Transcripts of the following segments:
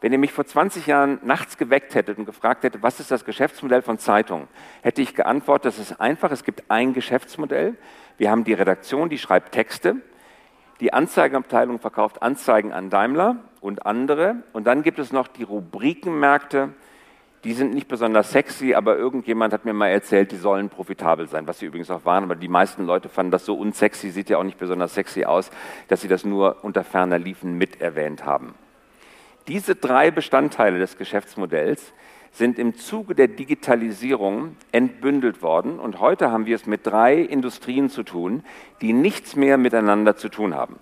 Wenn ihr mich vor 20 Jahren nachts geweckt hättet und gefragt hättet, was ist das Geschäftsmodell von Zeitungen, hätte ich geantwortet, das ist einfach, es gibt ein Geschäftsmodell. Wir haben die Redaktion, die schreibt Texte. Die Anzeigenabteilung verkauft Anzeigen an Daimler und andere. Und dann gibt es noch die Rubrikenmärkte. Die sind nicht besonders sexy, aber irgendjemand hat mir mal erzählt, die sollen profitabel sein, was sie übrigens auch waren. Aber die meisten Leute fanden das so unsexy, sieht ja auch nicht besonders sexy aus, dass sie das nur unter ferner Liefen mit erwähnt haben. Diese drei Bestandteile des Geschäftsmodells sind im Zuge der Digitalisierung entbündelt worden und heute haben wir es mit drei Industrien zu tun, die nichts mehr miteinander zu tun haben.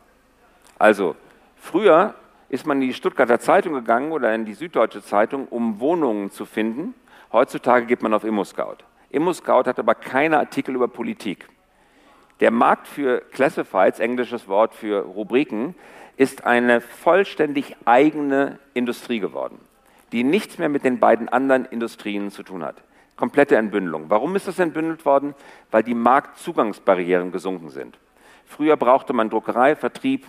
Also früher ist man in die Stuttgarter Zeitung gegangen oder in die Süddeutsche Zeitung, um Wohnungen zu finden. Heutzutage geht man auf ImmoScout. ImmoScout hat aber keine Artikel über Politik. Der Markt für Classifieds, englisches Wort für Rubriken, ist eine vollständig eigene Industrie geworden, die nichts mehr mit den beiden anderen Industrien zu tun hat. Komplette Entbündelung. Warum ist das entbündelt worden? Weil die Marktzugangsbarrieren gesunken sind. Früher brauchte man Druckerei, Vertrieb,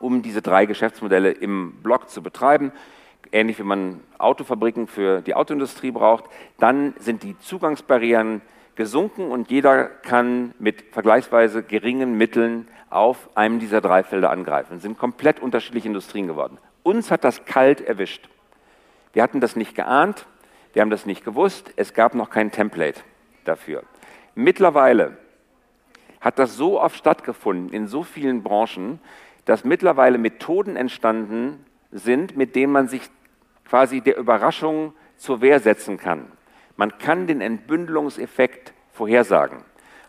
um diese drei Geschäftsmodelle im Block zu betreiben, ähnlich wie man Autofabriken für die Autoindustrie braucht. Dann sind die Zugangsbarrieren gesunken und jeder kann mit vergleichsweise geringen Mitteln auf einem dieser drei Felder angreifen. Es sind komplett unterschiedliche Industrien geworden. Uns hat das kalt erwischt. Wir hatten das nicht geahnt, wir haben das nicht gewusst, es gab noch kein Template dafür. Mittlerweile hat das so oft stattgefunden in so vielen Branchen, dass mittlerweile Methoden entstanden sind, mit denen man sich quasi der Überraschung zur Wehr setzen kann. Man kann den Entbündelungseffekt vorhersagen.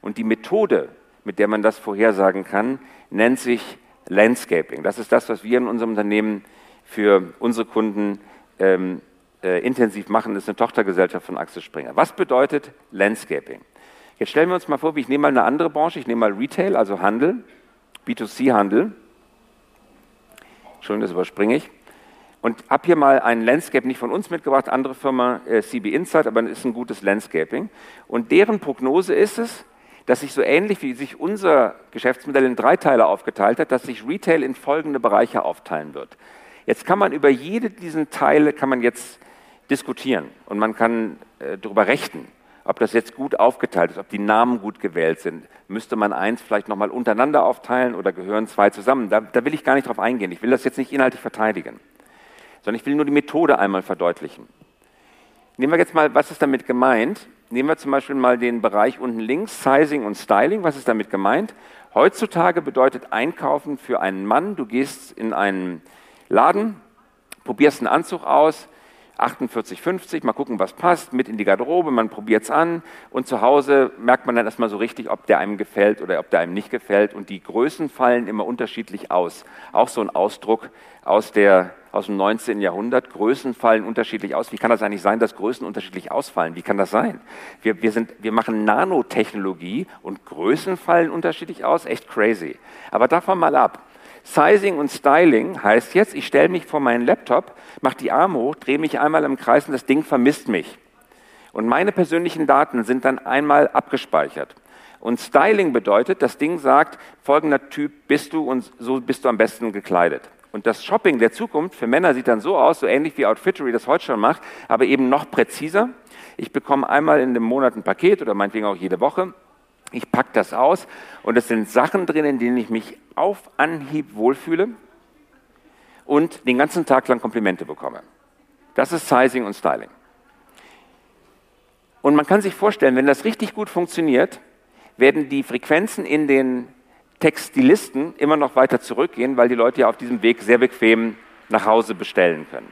Und die Methode, mit der man das vorhersagen kann, nennt sich Landscaping. Das ist das, was wir in unserem Unternehmen für unsere Kunden ähm, äh, intensiv machen. Das ist eine Tochtergesellschaft von Axel Springer. Was bedeutet Landscaping? Jetzt stellen wir uns mal vor, ich nehme mal eine andere Branche, ich nehme mal Retail, also Handel, B2C-Handel. Entschuldigung, das überspringe ich. Und habe hier mal ein Landscape nicht von uns mitgebracht, andere Firma äh, CB Insight, aber es ist ein gutes Landscaping. Und deren Prognose ist es, dass sich so ähnlich wie sich unser Geschäftsmodell in drei Teile aufgeteilt hat, dass sich Retail in folgende Bereiche aufteilen wird. Jetzt kann man über jede dieser Teile kann man jetzt diskutieren und man kann äh, darüber rechten, ob das jetzt gut aufgeteilt ist, ob die Namen gut gewählt sind. Müsste man eins vielleicht nochmal untereinander aufteilen oder gehören zwei zusammen? Da, da will ich gar nicht drauf eingehen. Ich will das jetzt nicht inhaltlich verteidigen, sondern ich will nur die Methode einmal verdeutlichen. Nehmen wir jetzt mal, was ist damit gemeint? Nehmen wir zum Beispiel mal den Bereich unten links, Sizing und Styling. Was ist damit gemeint? Heutzutage bedeutet Einkaufen für einen Mann, du gehst in einen Laden, probierst einen Anzug aus, 48,50, mal gucken, was passt, mit in die Garderobe, man probiert es an und zu Hause merkt man dann erstmal so richtig, ob der einem gefällt oder ob der einem nicht gefällt und die Größen fallen immer unterschiedlich aus. Auch so ein Ausdruck aus, der, aus dem 19. Jahrhundert, Größen fallen unterschiedlich aus. Wie kann das eigentlich sein, dass Größen unterschiedlich ausfallen? Wie kann das sein? Wir, wir, sind, wir machen Nanotechnologie und Größen fallen unterschiedlich aus? Echt crazy. Aber davon mal ab. Sizing und Styling heißt jetzt, ich stelle mich vor meinen Laptop, mache die Arme hoch, drehe mich einmal im Kreis und das Ding vermisst mich. Und meine persönlichen Daten sind dann einmal abgespeichert. Und Styling bedeutet, das Ding sagt, folgender Typ bist du und so bist du am besten gekleidet. Und das Shopping der Zukunft für Männer sieht dann so aus, so ähnlich wie Outfittery das heute schon macht, aber eben noch präziser. Ich bekomme einmal in dem Monat ein Paket oder meinetwegen auch jede Woche ich packe das aus und es sind Sachen drin, in denen ich mich auf Anhieb wohlfühle und den ganzen Tag lang Komplimente bekomme. Das ist Sizing und Styling. Und man kann sich vorstellen, wenn das richtig gut funktioniert, werden die Frequenzen in den Textilisten immer noch weiter zurückgehen, weil die Leute ja auf diesem Weg sehr bequem nach Hause bestellen können.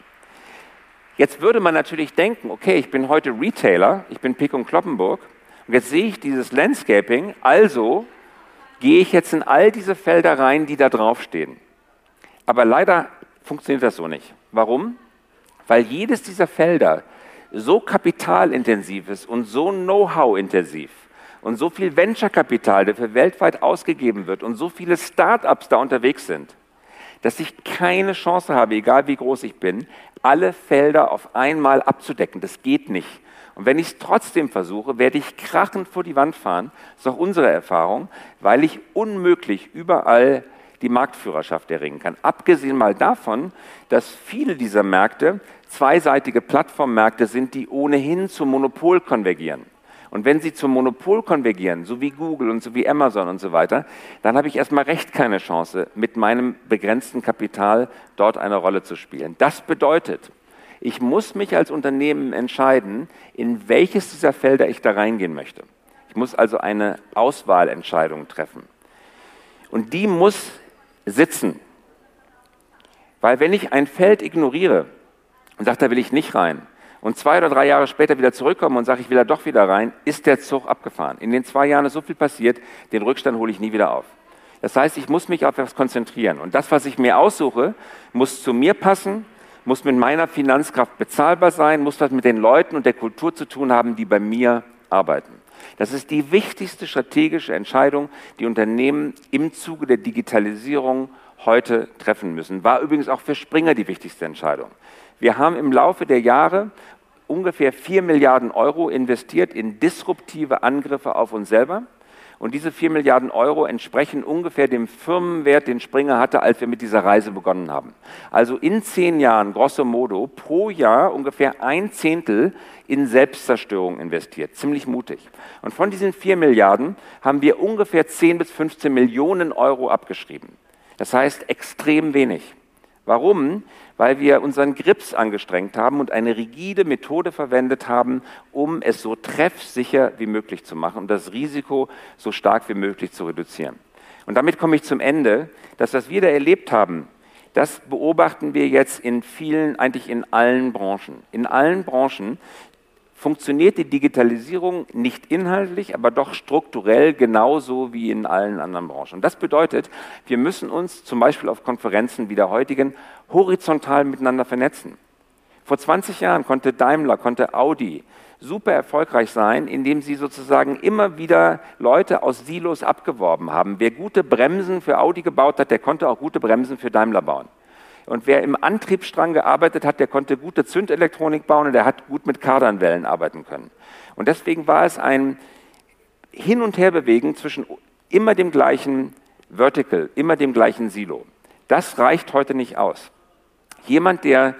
Jetzt würde man natürlich denken, okay, ich bin heute Retailer, ich bin Pick und Kloppenburg und jetzt sehe ich dieses Landscaping, also gehe ich jetzt in all diese Felder rein, die da draufstehen. Aber leider funktioniert das so nicht. Warum? Weil jedes dieser Felder so kapitalintensiv ist und so Know-how-intensiv und so viel Venture-Kapital dafür weltweit ausgegeben wird und so viele Start-ups da unterwegs sind, dass ich keine Chance habe, egal wie groß ich bin, alle Felder auf einmal abzudecken. Das geht nicht. Und wenn ich es trotzdem versuche, werde ich krachend vor die Wand fahren. Das ist auch unsere Erfahrung, weil ich unmöglich überall die Marktführerschaft erringen kann. Abgesehen mal davon, dass viele dieser Märkte zweiseitige Plattformmärkte sind, die ohnehin zum Monopol konvergieren. Und wenn sie zum Monopol konvergieren, so wie Google und so wie Amazon und so weiter, dann habe ich erstmal recht keine Chance, mit meinem begrenzten Kapital dort eine Rolle zu spielen. Das bedeutet, ich muss mich als Unternehmen entscheiden, in welches dieser Felder ich da reingehen möchte. Ich muss also eine Auswahlentscheidung treffen. Und die muss sitzen. Weil wenn ich ein Feld ignoriere und sage, da will ich nicht rein, und zwei oder drei Jahre später wieder zurückkomme und sage, ich will da doch wieder rein, ist der Zug abgefahren. In den zwei Jahren ist so viel passiert, den Rückstand hole ich nie wieder auf. Das heißt, ich muss mich auf etwas konzentrieren. Und das, was ich mir aussuche, muss zu mir passen, muss mit meiner Finanzkraft bezahlbar sein, muss was mit den Leuten und der Kultur zu tun haben, die bei mir arbeiten. Das ist die wichtigste strategische Entscheidung, die Unternehmen im Zuge der Digitalisierung heute treffen müssen. War übrigens auch für Springer die wichtigste Entscheidung. Wir haben im Laufe der Jahre ungefähr 4 Milliarden Euro investiert in disruptive Angriffe auf uns selber. Und diese 4 Milliarden Euro entsprechen ungefähr dem Firmenwert, den Springer hatte, als wir mit dieser Reise begonnen haben. Also in zehn Jahren, grosso modo, pro Jahr ungefähr ein Zehntel in Selbstzerstörung investiert. Ziemlich mutig. Und von diesen 4 Milliarden haben wir ungefähr 10 bis 15 Millionen Euro abgeschrieben. Das heißt extrem wenig. Warum? Weil wir unseren Grips angestrengt haben und eine rigide Methode verwendet haben, um es so treffsicher wie möglich zu machen und das Risiko so stark wie möglich zu reduzieren. Und damit komme ich zum Ende. Das, was wir da erlebt haben, das beobachten wir jetzt in vielen, eigentlich in allen Branchen. In allen Branchen funktioniert die Digitalisierung nicht inhaltlich, aber doch strukturell genauso wie in allen anderen Branchen. Das bedeutet, wir müssen uns zum Beispiel auf Konferenzen wie der heutigen horizontal miteinander vernetzen. Vor 20 Jahren konnte Daimler, konnte Audi super erfolgreich sein, indem sie sozusagen immer wieder Leute aus Silos abgeworben haben. Wer gute Bremsen für Audi gebaut hat, der konnte auch gute Bremsen für Daimler bauen. Und wer im Antriebsstrang gearbeitet hat, der konnte gute Zündelektronik bauen und der hat gut mit Kardanwellen arbeiten können. Und deswegen war es ein Hin- und Herbewegen zwischen immer dem gleichen Vertical, immer dem gleichen Silo. Das reicht heute nicht aus. Jemand, der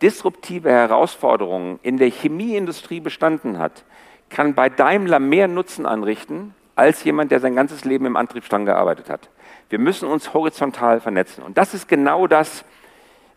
disruptive Herausforderungen in der Chemieindustrie bestanden hat, kann bei Daimler mehr Nutzen anrichten als jemand, der sein ganzes Leben im Antriebsstrang gearbeitet hat. Wir müssen uns horizontal vernetzen. Und das ist genau das,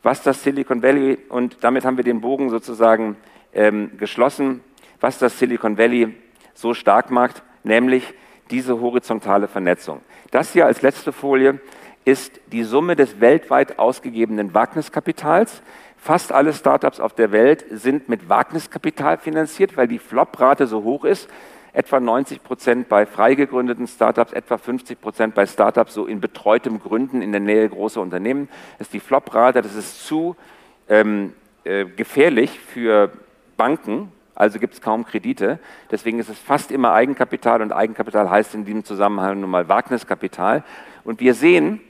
was das Silicon Valley, und damit haben wir den Bogen sozusagen ähm, geschlossen, was das Silicon Valley so stark macht, nämlich diese horizontale Vernetzung. Das hier als letzte Folie ist die Summe des weltweit ausgegebenen Wagniskapitals. Fast alle Startups auf der Welt sind mit Wagniskapital finanziert, weil die Flop-Rate so hoch ist etwa 90 Prozent bei frei gegründeten Startups, etwa 50 Prozent bei Startups so in betreutem Gründen in der Nähe großer Unternehmen. Das ist die Flop-Rate, das ist zu ähm, äh, gefährlich für Banken, also gibt es kaum Kredite. Deswegen ist es fast immer Eigenkapital und Eigenkapital heißt in diesem Zusammenhang nun mal Wagniskapital. Und wir sehen,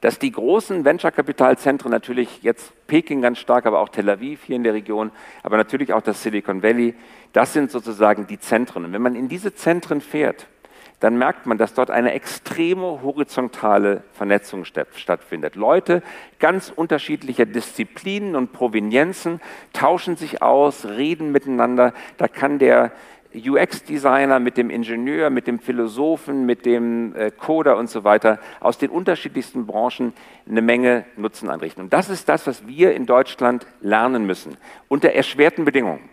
dass die großen Venture-Kapitalzentren natürlich jetzt Peking ganz stark, aber auch Tel Aviv hier in der Region, aber natürlich auch das Silicon Valley, das sind sozusagen die Zentren. Und wenn man in diese Zentren fährt, dann merkt man, dass dort eine extreme horizontale Vernetzung stattfindet. Leute ganz unterschiedlicher Disziplinen und Provenienzen tauschen sich aus, reden miteinander. Da kann der UX-Designer, mit dem Ingenieur, mit dem Philosophen, mit dem äh, Coder und so weiter aus den unterschiedlichsten Branchen eine Menge Nutzen anrichten. Und das ist das, was wir in Deutschland lernen müssen, unter erschwerten Bedingungen.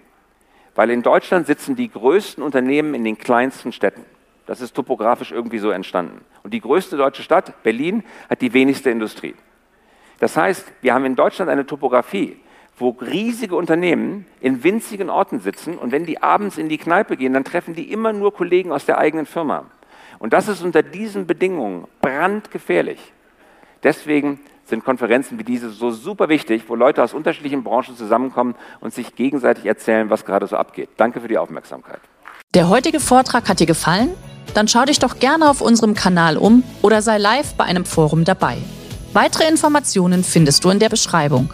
Weil in Deutschland sitzen die größten Unternehmen in den kleinsten Städten. Das ist topografisch irgendwie so entstanden. Und die größte deutsche Stadt, Berlin, hat die wenigste Industrie. Das heißt, wir haben in Deutschland eine Topografie, wo riesige Unternehmen in winzigen Orten sitzen und wenn die abends in die Kneipe gehen, dann treffen die immer nur Kollegen aus der eigenen Firma. Und das ist unter diesen Bedingungen brandgefährlich. Deswegen sind Konferenzen wie diese so super wichtig, wo Leute aus unterschiedlichen Branchen zusammenkommen und sich gegenseitig erzählen, was gerade so abgeht. Danke für die Aufmerksamkeit. Der heutige Vortrag hat dir gefallen? Dann schau dich doch gerne auf unserem Kanal um oder sei live bei einem Forum dabei. Weitere Informationen findest du in der Beschreibung.